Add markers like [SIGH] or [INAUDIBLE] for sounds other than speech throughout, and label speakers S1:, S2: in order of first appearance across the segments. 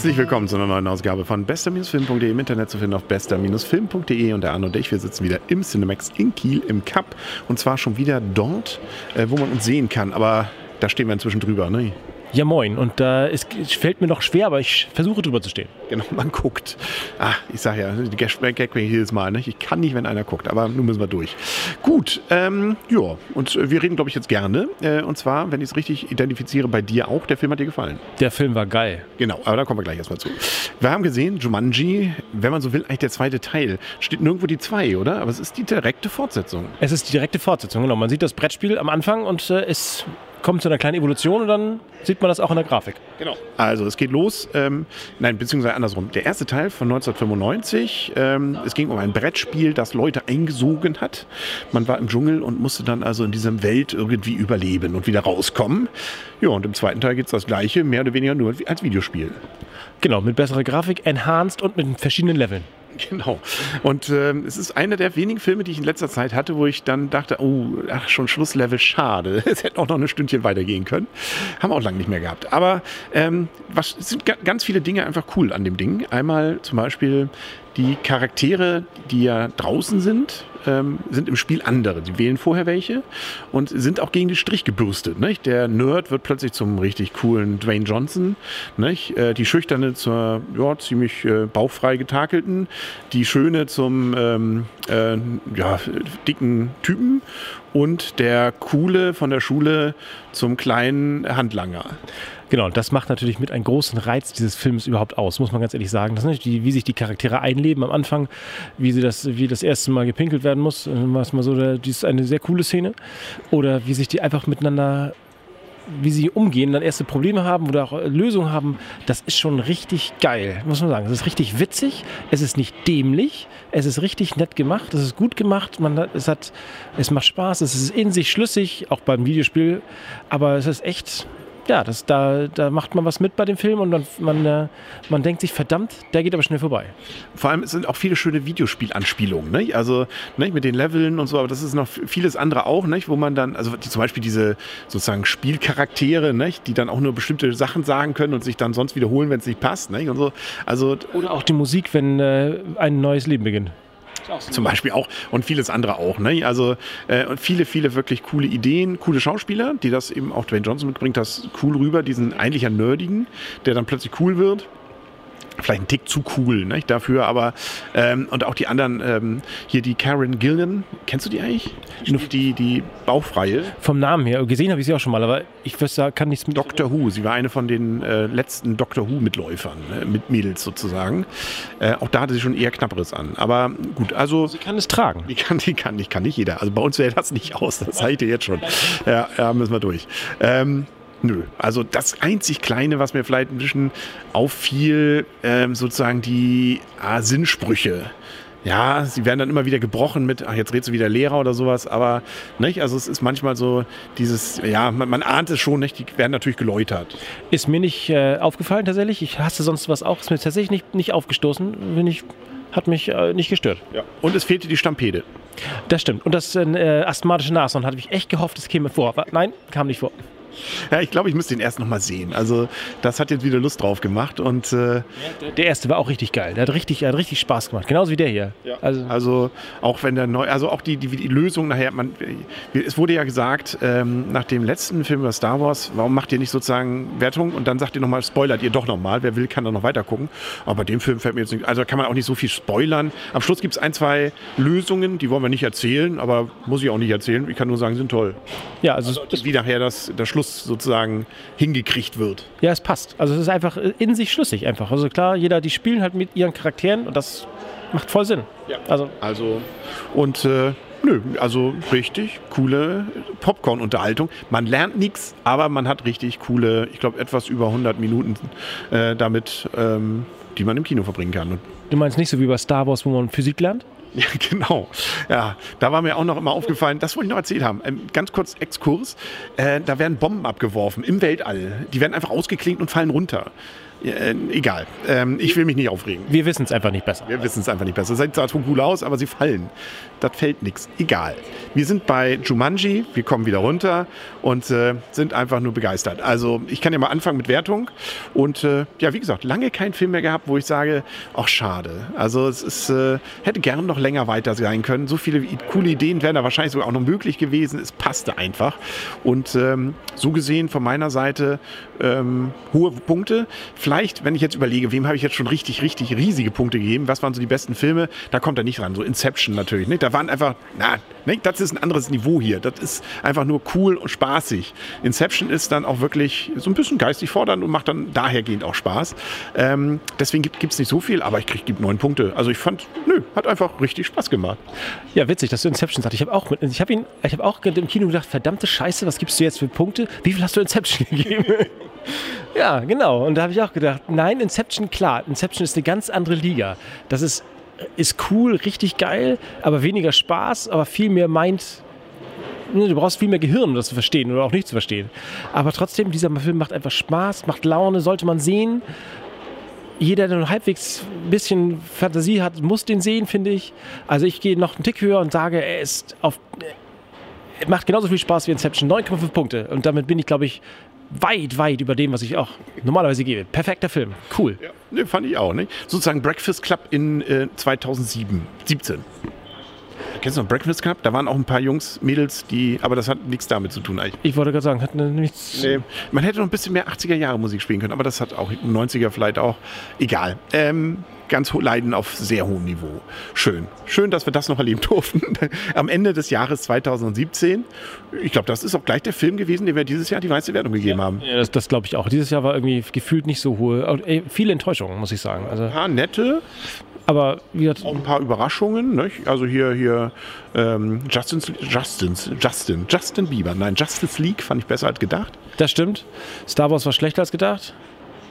S1: Herzlich willkommen zu einer neuen Ausgabe von bester-film.de im Internet zu finden auf bester-film.de und der Arno und ich, wir sitzen wieder im Cinemax in Kiel im Cup. Und zwar schon wieder dort, äh, wo man uns sehen kann, aber da stehen wir inzwischen drüber, ne?
S2: Ja, moin. Und äh, es, es fällt mir noch schwer, aber ich versuche drüber zu stehen.
S1: Genau, [LAUGHS] man guckt. Ah, ich sag ja, die Gag jedes Mal, ne? Ich kann nicht, wenn einer guckt, aber nun müssen wir durch. Gut, ähm, ja, und wir reden, glaube ich, jetzt gerne. Äh, und zwar, wenn ich es richtig identifiziere, bei dir auch. Der Film hat dir gefallen.
S2: Der Film war geil.
S1: Genau, aber da kommen wir gleich erstmal zu. Wir haben gesehen, Jumanji, wenn man so will, eigentlich der zweite Teil. Steht nirgendwo die zwei, oder? Aber es ist die direkte Fortsetzung.
S2: Es ist die direkte Fortsetzung, genau. Man sieht das Brettspiel am Anfang und äh, es kommt zu einer kleinen Evolution und dann sieht man das auch in der Grafik.
S1: Genau. Also es geht los, ähm, nein, beziehungsweise andersrum. Der erste Teil von 1995, ähm, es ging um ein Brettspiel, das Leute eingesogen hat. Man war im Dschungel und musste dann also in dieser Welt irgendwie überleben und wieder rauskommen. Ja, und im zweiten Teil geht es das gleiche, mehr oder weniger nur als Videospiel.
S2: Genau, mit besserer Grafik, enhanced und mit verschiedenen Leveln. [LAUGHS]
S1: Genau. Und äh, es ist einer der wenigen Filme, die ich in letzter Zeit hatte, wo ich dann dachte, oh, ach, schon Schlusslevel, schade. [LAUGHS] Es hätte auch noch ein Stündchen weitergehen können. Haben wir auch lange nicht mehr gehabt. Aber ähm, was, es sind ganz viele Dinge einfach cool an dem Ding. Einmal zum Beispiel die Charaktere, die ja draußen sind, ähm, sind im Spiel andere. Die wählen vorher welche und sind auch gegen den Strich gebürstet. Nicht? Der Nerd wird plötzlich zum richtig coolen Dwayne Johnson. Nicht? Äh, die Schüchterne zur ja, ziemlich äh, bauchfrei getakelten. Die Schöne zum ähm, äh, ja, dicken Typen. Und der Coole von der Schule zum kleinen Handlanger.
S2: Genau, das macht natürlich mit einen großen Reiz dieses Films überhaupt aus, muss man ganz ehrlich sagen. Das ist die, wie sich die Charaktere einleben am Anfang, wie sie das, wie das erste Mal gepinkelt werden muss. Was mal so, das ist eine sehr coole Szene. Oder wie sich die einfach miteinander wie sie umgehen, dann erste Probleme haben oder auch Lösungen haben, das ist schon richtig geil, muss man sagen. Es ist richtig witzig, es ist nicht dämlich, es ist richtig nett gemacht, es ist gut gemacht, man hat, es, hat, es macht Spaß, es ist in sich schlüssig, auch beim Videospiel, aber es ist echt, ja, das, da, da macht man was mit bei dem Film und man, man, äh, man denkt sich, verdammt, der geht aber schnell vorbei.
S1: Vor allem sind auch viele schöne Videospielanspielungen, ne? also ne, mit den Leveln und so, aber das ist noch vieles andere auch, ne? wo man dann, also die, zum Beispiel diese sozusagen Spielcharaktere, ne? die dann auch nur bestimmte Sachen sagen können und sich dann sonst wiederholen, wenn es nicht passt. Ne? Und so. also,
S2: Oder auch die Musik, wenn äh, ein neues Leben beginnt.
S1: Zum Beispiel auch und vieles andere auch. Ne? Also äh, viele, viele wirklich coole Ideen, coole Schauspieler, die das eben auch Dwayne Johnson mitbringt, das cool rüber, diesen eigentlich ja Nerdigen, der dann plötzlich cool wird vielleicht ein Tick zu cool ne, dafür, aber ähm, und auch die anderen, ähm, hier die Karen Gillan, kennst du die eigentlich? Die, die Bauchfreie.
S2: Vom Namen her, gesehen habe ich sie auch schon mal, aber ich wüsste, kann nichts
S1: mit. Doctor Who, sie war eine von den äh, letzten Doctor Who-Mitläufern, ne, mit Mädels sozusagen. Äh, auch da hatte sie schon eher Knapperes an, aber gut, also.
S2: Sie kann es tragen.
S1: Die kann, die kann, die kann nicht jeder. Also bei uns wäre das nicht aus, das zeige ich dir jetzt schon. Ja, ja müssen wir durch. Ähm, Nö, also das einzig Kleine, was mir vielleicht ein bisschen auffiel, ähm, sozusagen die ah, Sinnsprüche. Ja, sie werden dann immer wieder gebrochen mit, ach, jetzt redest du wieder Lehrer oder sowas, aber nicht, also es ist manchmal so dieses, ja, man, man ahnt es schon, nicht, die werden natürlich geläutert.
S2: Ist mir nicht äh, aufgefallen tatsächlich, ich hasse sonst was auch, ist mir tatsächlich nicht, nicht aufgestoßen, bin ich, hat mich äh, nicht gestört.
S1: Ja. Und es fehlte die Stampede.
S2: Das stimmt. Und das äh, asthmatische Nashorn hatte ich echt gehofft, es käme vor. Aber nein, kam nicht vor.
S1: Ja, ich glaube, ich müsste ihn erst noch mal sehen. Also das hat jetzt wieder Lust drauf gemacht. Und, äh,
S2: der erste war auch richtig geil. Der hat richtig, hat richtig Spaß gemacht. Genauso wie der hier.
S1: Ja. Also, also auch wenn der neu, also auch die, die, die Lösung nachher, man, es wurde ja gesagt, ähm, nach dem letzten Film über Star Wars, warum macht ihr nicht sozusagen Wertung und dann sagt ihr nochmal, spoilert ihr doch nochmal. Wer will, kann da noch weiter gucken. Aber bei dem Film fällt mir jetzt nicht, also kann man auch nicht so viel spoilern. Am Schluss gibt es ein, zwei Lösungen, die wollen wir nicht erzählen, aber muss ich auch nicht erzählen. Ich kann nur sagen, sind toll. Ja, also, also wie nachher das, der Schluss Schluss sozusagen hingekriegt wird.
S2: Ja, es passt. Also es ist einfach in sich schlüssig einfach. Also klar, jeder, die spielen halt mit ihren Charakteren und das macht voll Sinn.
S1: Ja. Also, also und äh, nö, also richtig coole Popcorn-Unterhaltung. Man lernt nichts, aber man hat richtig coole, ich glaube etwas über 100 Minuten äh, damit, ähm, die man im Kino verbringen kann.
S2: Du meinst nicht so wie bei Star Wars, wo man Physik lernt? [LAUGHS]
S1: Ja, genau. Ja, da war mir auch noch immer aufgefallen, das wollte ich noch erzählt haben. Ähm, ganz kurz Exkurs. Äh, da werden Bomben abgeworfen im Weltall. Die werden einfach ausgeklinkt und fallen runter. Äh, egal. Ähm, ich will mich nicht aufregen.
S2: Wir wissen es einfach nicht besser.
S1: Wir wissen es einfach nicht besser. Es sieht zwar cool aus, aber sie fallen. Das fällt nichts. Egal. Wir sind bei Jumanji, wir kommen wieder runter und äh, sind einfach nur begeistert. Also ich kann ja mal anfangen mit Wertung. Und äh, ja, wie gesagt, lange keinen Film mehr gehabt, wo ich sage, ach schade. Also es ist, äh, hätte gern noch länger weiter sein können. So viele coole Ideen wären da wahrscheinlich sogar auch noch möglich gewesen. Es passte einfach. Und ähm, so gesehen von meiner Seite ähm, hohe Punkte. Vielleicht, wenn ich jetzt überlege, wem habe ich jetzt schon richtig, richtig riesige Punkte gegeben, was waren so die besten Filme, da kommt er nicht ran. So Inception natürlich. Nicht? Da waren einfach, na, nicht? das ist ein anderes Niveau hier. Das ist einfach nur cool und spaßig. Inception ist dann auch wirklich so ein bisschen geistig fordernd und macht dann dahergehend auch Spaß. Ähm, deswegen gibt es nicht so viel, aber ich kriege neun Punkte. Also ich fand, nö, hat einfach richtig Spaß gemacht.
S2: Ja, witzig, dass du Inception sagst. Ich habe auch, ich habe ihn, ich habe auch im Kino gedacht, verdammte Scheiße, was gibst du jetzt für Punkte? Wie viel hast du Inception [LAUGHS] gegeben? Ja, genau. Und da habe ich auch gedacht, nein, Inception, klar, Inception ist eine ganz andere Liga. Das ist, ist cool, richtig geil, aber weniger Spaß, aber viel mehr meint. Ne, du brauchst viel mehr Gehirn, um das zu verstehen oder auch nicht zu verstehen. Aber trotzdem, dieser Film macht einfach Spaß, macht Laune, sollte man sehen jeder, der nur halbwegs ein bisschen Fantasie hat, muss den sehen, finde ich. Also ich gehe noch einen Tick höher und sage, er ist auf. Er macht genauso viel Spaß wie Inception. 9,5 Punkte. Und damit bin ich, glaube ich, weit, weit über dem, was ich auch normalerweise gebe. Perfekter Film. Cool.
S1: Ja, ne, fand ich auch. Ne? Sozusagen Breakfast Club in äh, 2007, 17. Kennst du noch Breakfast Club? Da waren auch ein paar Jungs, Mädels, die, aber das hat nichts damit zu tun eigentlich.
S2: Ich wollte gerade sagen, hat nichts.
S1: Nee, man hätte noch ein bisschen mehr 80er Jahre Musik spielen können, aber das hat auch 90er vielleicht auch. Egal. Ähm, ganz leiden auf sehr hohem Niveau. Schön. Schön, dass wir das noch erleben [LAUGHS] durften. Am Ende des Jahres 2017. Ich glaube, das ist auch gleich der Film gewesen, dem wir dieses Jahr die weiße Wertung gegeben
S2: ja,
S1: haben.
S2: Ja, das, das glaube ich auch. Dieses Jahr war irgendwie gefühlt nicht so hohe. Ey, viele Enttäuschungen, muss ich sagen.
S1: Also, ein paar nette.
S2: Aber wie
S1: auch ein paar Überraschungen. Nicht? Also hier, hier ähm, Justin's, Justin's, Justin, Justin Bieber. Nein, Justice League fand ich besser als gedacht.
S2: Das stimmt. Star Wars war schlechter als gedacht.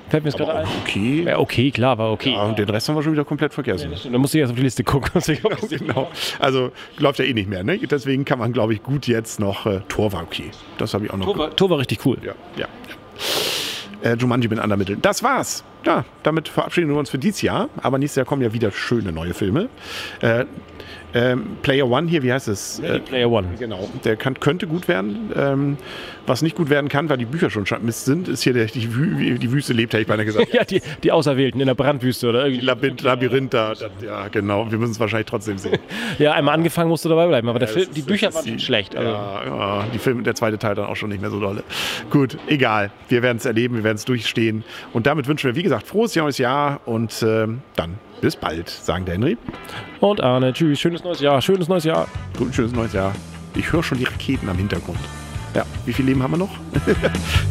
S2: Fällt mir jetzt gerade ein.
S1: Okay.
S2: Ja, okay, klar, war okay.
S1: Ja, und den Rest haben wir schon wieder komplett vergessen.
S2: Ja, da musst du jetzt auf die Liste gucken. [LAUGHS] [LAUGHS]
S1: genau. Also läuft ja eh nicht mehr. Ne? Deswegen kann man, glaube ich, gut jetzt noch. Äh, Tor war okay. Das habe ich auch noch.
S2: Tor war, Tor war richtig cool.
S1: Ja, ja. Äh, Jumanji mit anderen Mitteln. Das war's. Ja, damit verabschieden wir uns für dieses Jahr. Aber nächstes Jahr kommen ja wieder schöne neue Filme. Äh, ähm, Player One hier, wie heißt es?
S2: Äh, Player One.
S1: Genau, der kann, könnte gut werden. Ähm, was nicht gut werden kann, weil die Bücher schon Mist sind, ist hier der, die, Wü die Wüste lebt, hätte ich beinahe gesagt. [LAUGHS]
S2: ja, die, die Auserwählten in der Brandwüste oder irgendwie.
S1: Labyrinth, Labyrinth da, das, ja genau, wir müssen es wahrscheinlich trotzdem sehen. [LAUGHS]
S2: ja, einmal angefangen musst du dabei bleiben, aber ja, Film, die Bücher waren die, schlecht.
S1: Also. Ja, ja, die Film, der zweite Teil dann auch schon nicht mehr so dolle. Gut, egal, wir werden es erleben, wir werden es durchstehen und damit wünschen wir, wie gesagt, frohes neues Jahr und äh, dann bis bald, sagen der Henry.
S2: Und Arne, tschüss, schönes neues Jahr, schönes neues Jahr.
S1: Gut, schönes neues Jahr. Ich höre schon die Raketen am Hintergrund. Ja, wie viel Leben haben wir noch? [LAUGHS]